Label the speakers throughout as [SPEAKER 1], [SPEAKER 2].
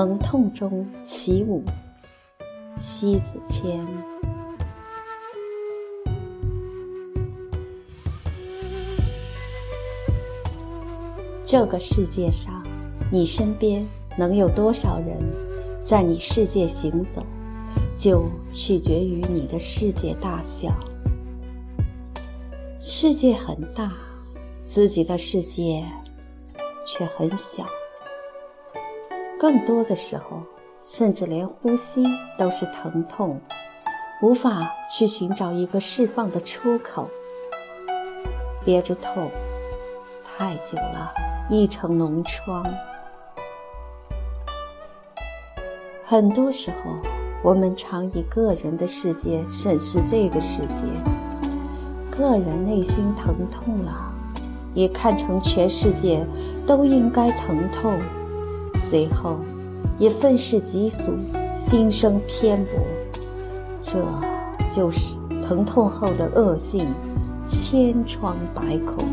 [SPEAKER 1] 疼痛中起舞，西子谦。这个世界上，你身边能有多少人在你世界行走，就取决于你的世界大小。世界很大，自己的世界却很小。更多的时候，甚至连呼吸都是疼痛，无法去寻找一个释放的出口，憋着痛太久了。一层脓疮。很多时候，我们常以个人的世界审视这个世界，个人内心疼痛了，也看成全世界都应该疼痛，随后也愤世嫉俗，心生偏颇。这就是疼痛后的恶性千疮百孔。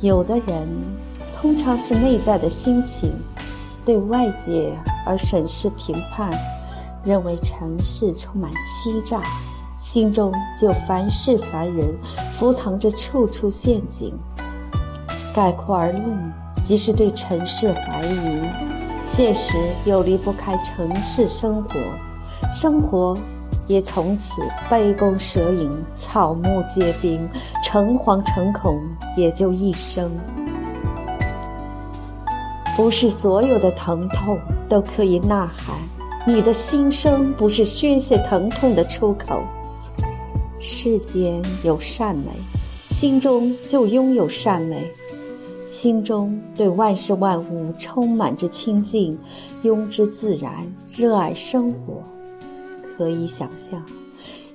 [SPEAKER 1] 有的人通常是内在的心情对外界而审视评判，认为尘世充满欺诈，心中就凡事凡人，伏藏着处处陷阱。概括而论，即是对尘世怀疑。现实又离不开城市生活，生活。也从此杯弓蛇影，草木皆兵，诚惶诚恐，也就一生。不是所有的疼痛都可以呐喊，你的心声不是宣泄疼痛的出口。世间有善美，心中就拥有善美，心中对万事万物充满着清净，拥之自然，热爱生活。可以想象，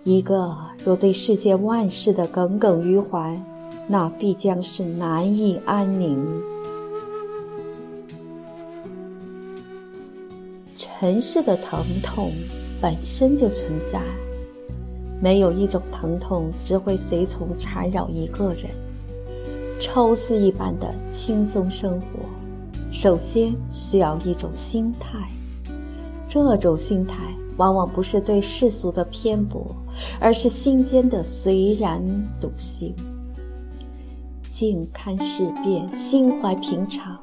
[SPEAKER 1] 一个若对世界万事的耿耿于怀，那必将是难以安宁。尘世的疼痛本身就存在，没有一种疼痛只会随从缠绕一个人。抽丝一般的轻松生活，首先需要一种心态，这种心态。往往不是对世俗的偏薄，而是心间的随然笃信。静看世变，心怀平常，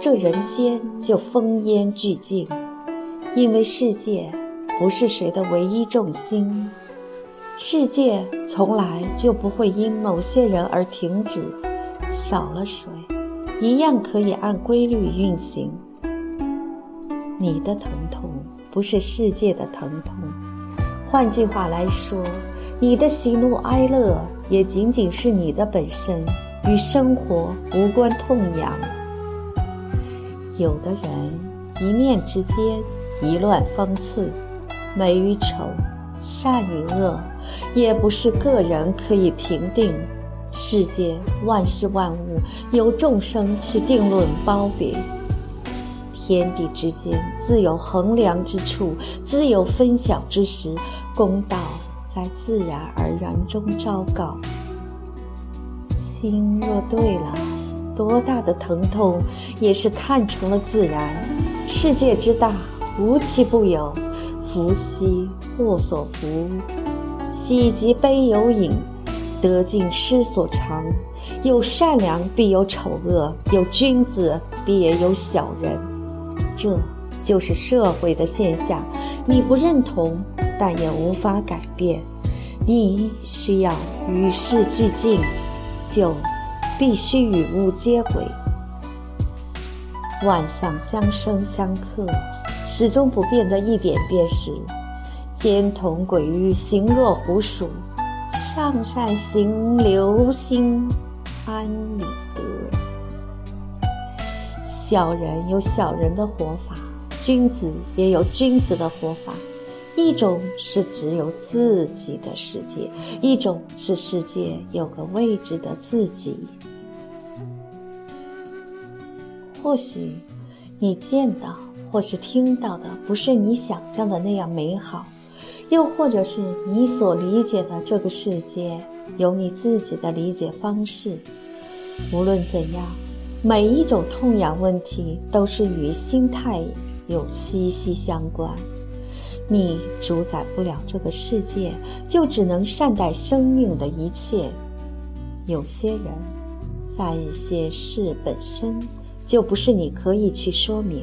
[SPEAKER 1] 这人间就风烟俱净。因为世界不是谁的唯一重心，世界从来就不会因某些人而停止。少了谁，一样可以按规律运行。你的疼痛。不是世界的疼痛，换句话来说，你的喜怒哀乐也仅仅是你的本身，与生活无关痛痒。有的人一念之间，一乱方寸，美与丑，善与恶，也不是个人可以评定。世间万事万物，由众生去定论褒贬。天地之间自有衡量之处，自有分晓之时。公道在自然而然中昭告。心若对了，多大的疼痛也是看成了自然。世界之大，无奇不有。福兮祸所伏，喜极悲有影，得尽失所长。有善良必有丑恶，有君子必也有小人。这就是社会的现象，你不认同，但也无法改变。你需要与世俱进，就必须与物接轨。万象相生相克，始终不变的一点便是：奸同鬼欲，形若狐鼠；上善行，留心安理得。小人有小人的活法，君子也有君子的活法。一种是只有自己的世界，一种是世界有个位置的自己。或许你见到或是听到的不是你想象的那样美好，又或者是你所理解的这个世界有你自己的理解方式。无论怎样。每一种痛痒问题都是与心态有息息相关。你主宰不了这个世界，就只能善待生命的一切。有些人，在一些事本身就不是你可以去说明，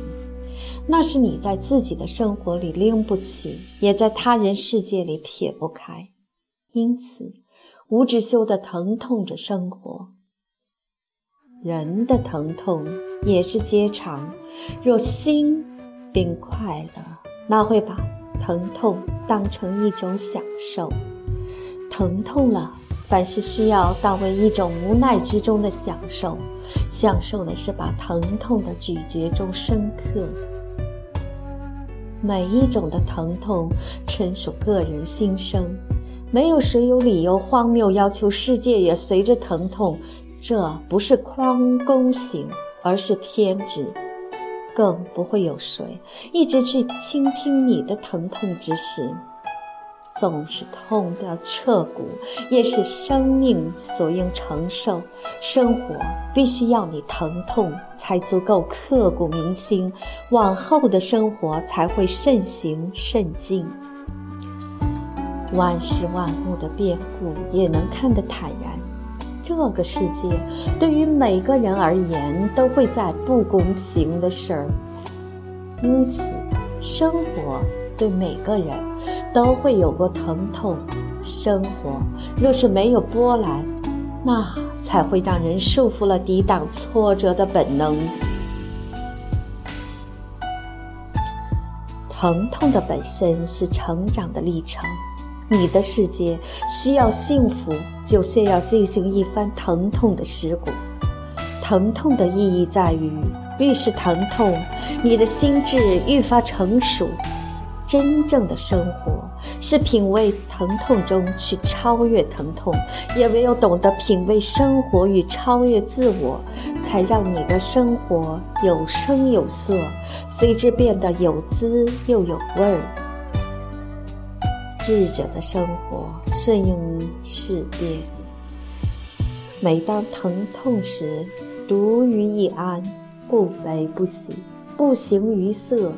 [SPEAKER 1] 那是你在自己的生活里拎不起，也在他人世界里撇不开。因此，无止休的疼痛着生活。人的疼痛也是皆常，若心并快乐，那会把。疼痛当成一种享受，疼痛了，凡是需要当为一种无奈之中的享受，享受的是把疼痛的咀嚼中深刻。每一种的疼痛纯属个人心声，没有谁有理由荒谬要求世界也随着疼痛，这不是匡公行，而是偏执。更不会有谁一直去倾听你的疼痛之时，纵是痛到彻骨，也是生命所应承受。生活必须要你疼痛，才足够刻骨铭心，往后的生活才会慎行慎进。万事万物的变故也能看得坦然。这个世界对于每个人而言都会在不公平的事儿，因此，生活对每个人都会有过疼痛。生活若是没有波澜，那才会让人束缚了抵挡挫折的本能。疼痛的本身是成长的历程。你的世界需要幸福，就先要进行一番疼痛的蚀骨。疼痛的意义在于，越是疼痛，你的心智愈发成熟。真正的生活是品味疼痛中去超越疼痛，也唯有懂得品味生活与超越自我，才让你的生活有声有色，随之变得有滋又有味儿。智者的生活顺应事变，每当疼痛时，独于一安，不悲不喜，不形于色。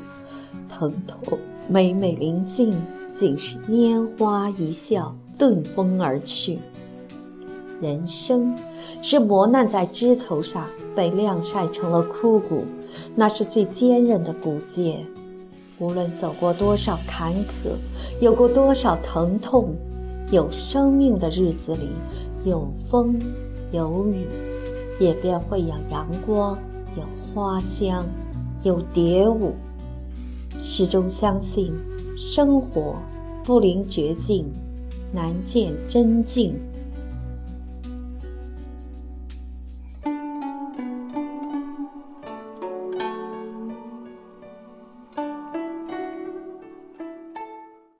[SPEAKER 1] 疼痛每每临近，竟是拈花一笑，遁风而去。人生是磨难在枝头上，被晾晒成了枯骨，那是最坚韧的骨节。无论走过多少坎坷，有过多少疼痛，有生命的日子里，有风有雨，也便会有阳光，有花香，有蝶舞。始终相信，生活不临绝境，难见真境。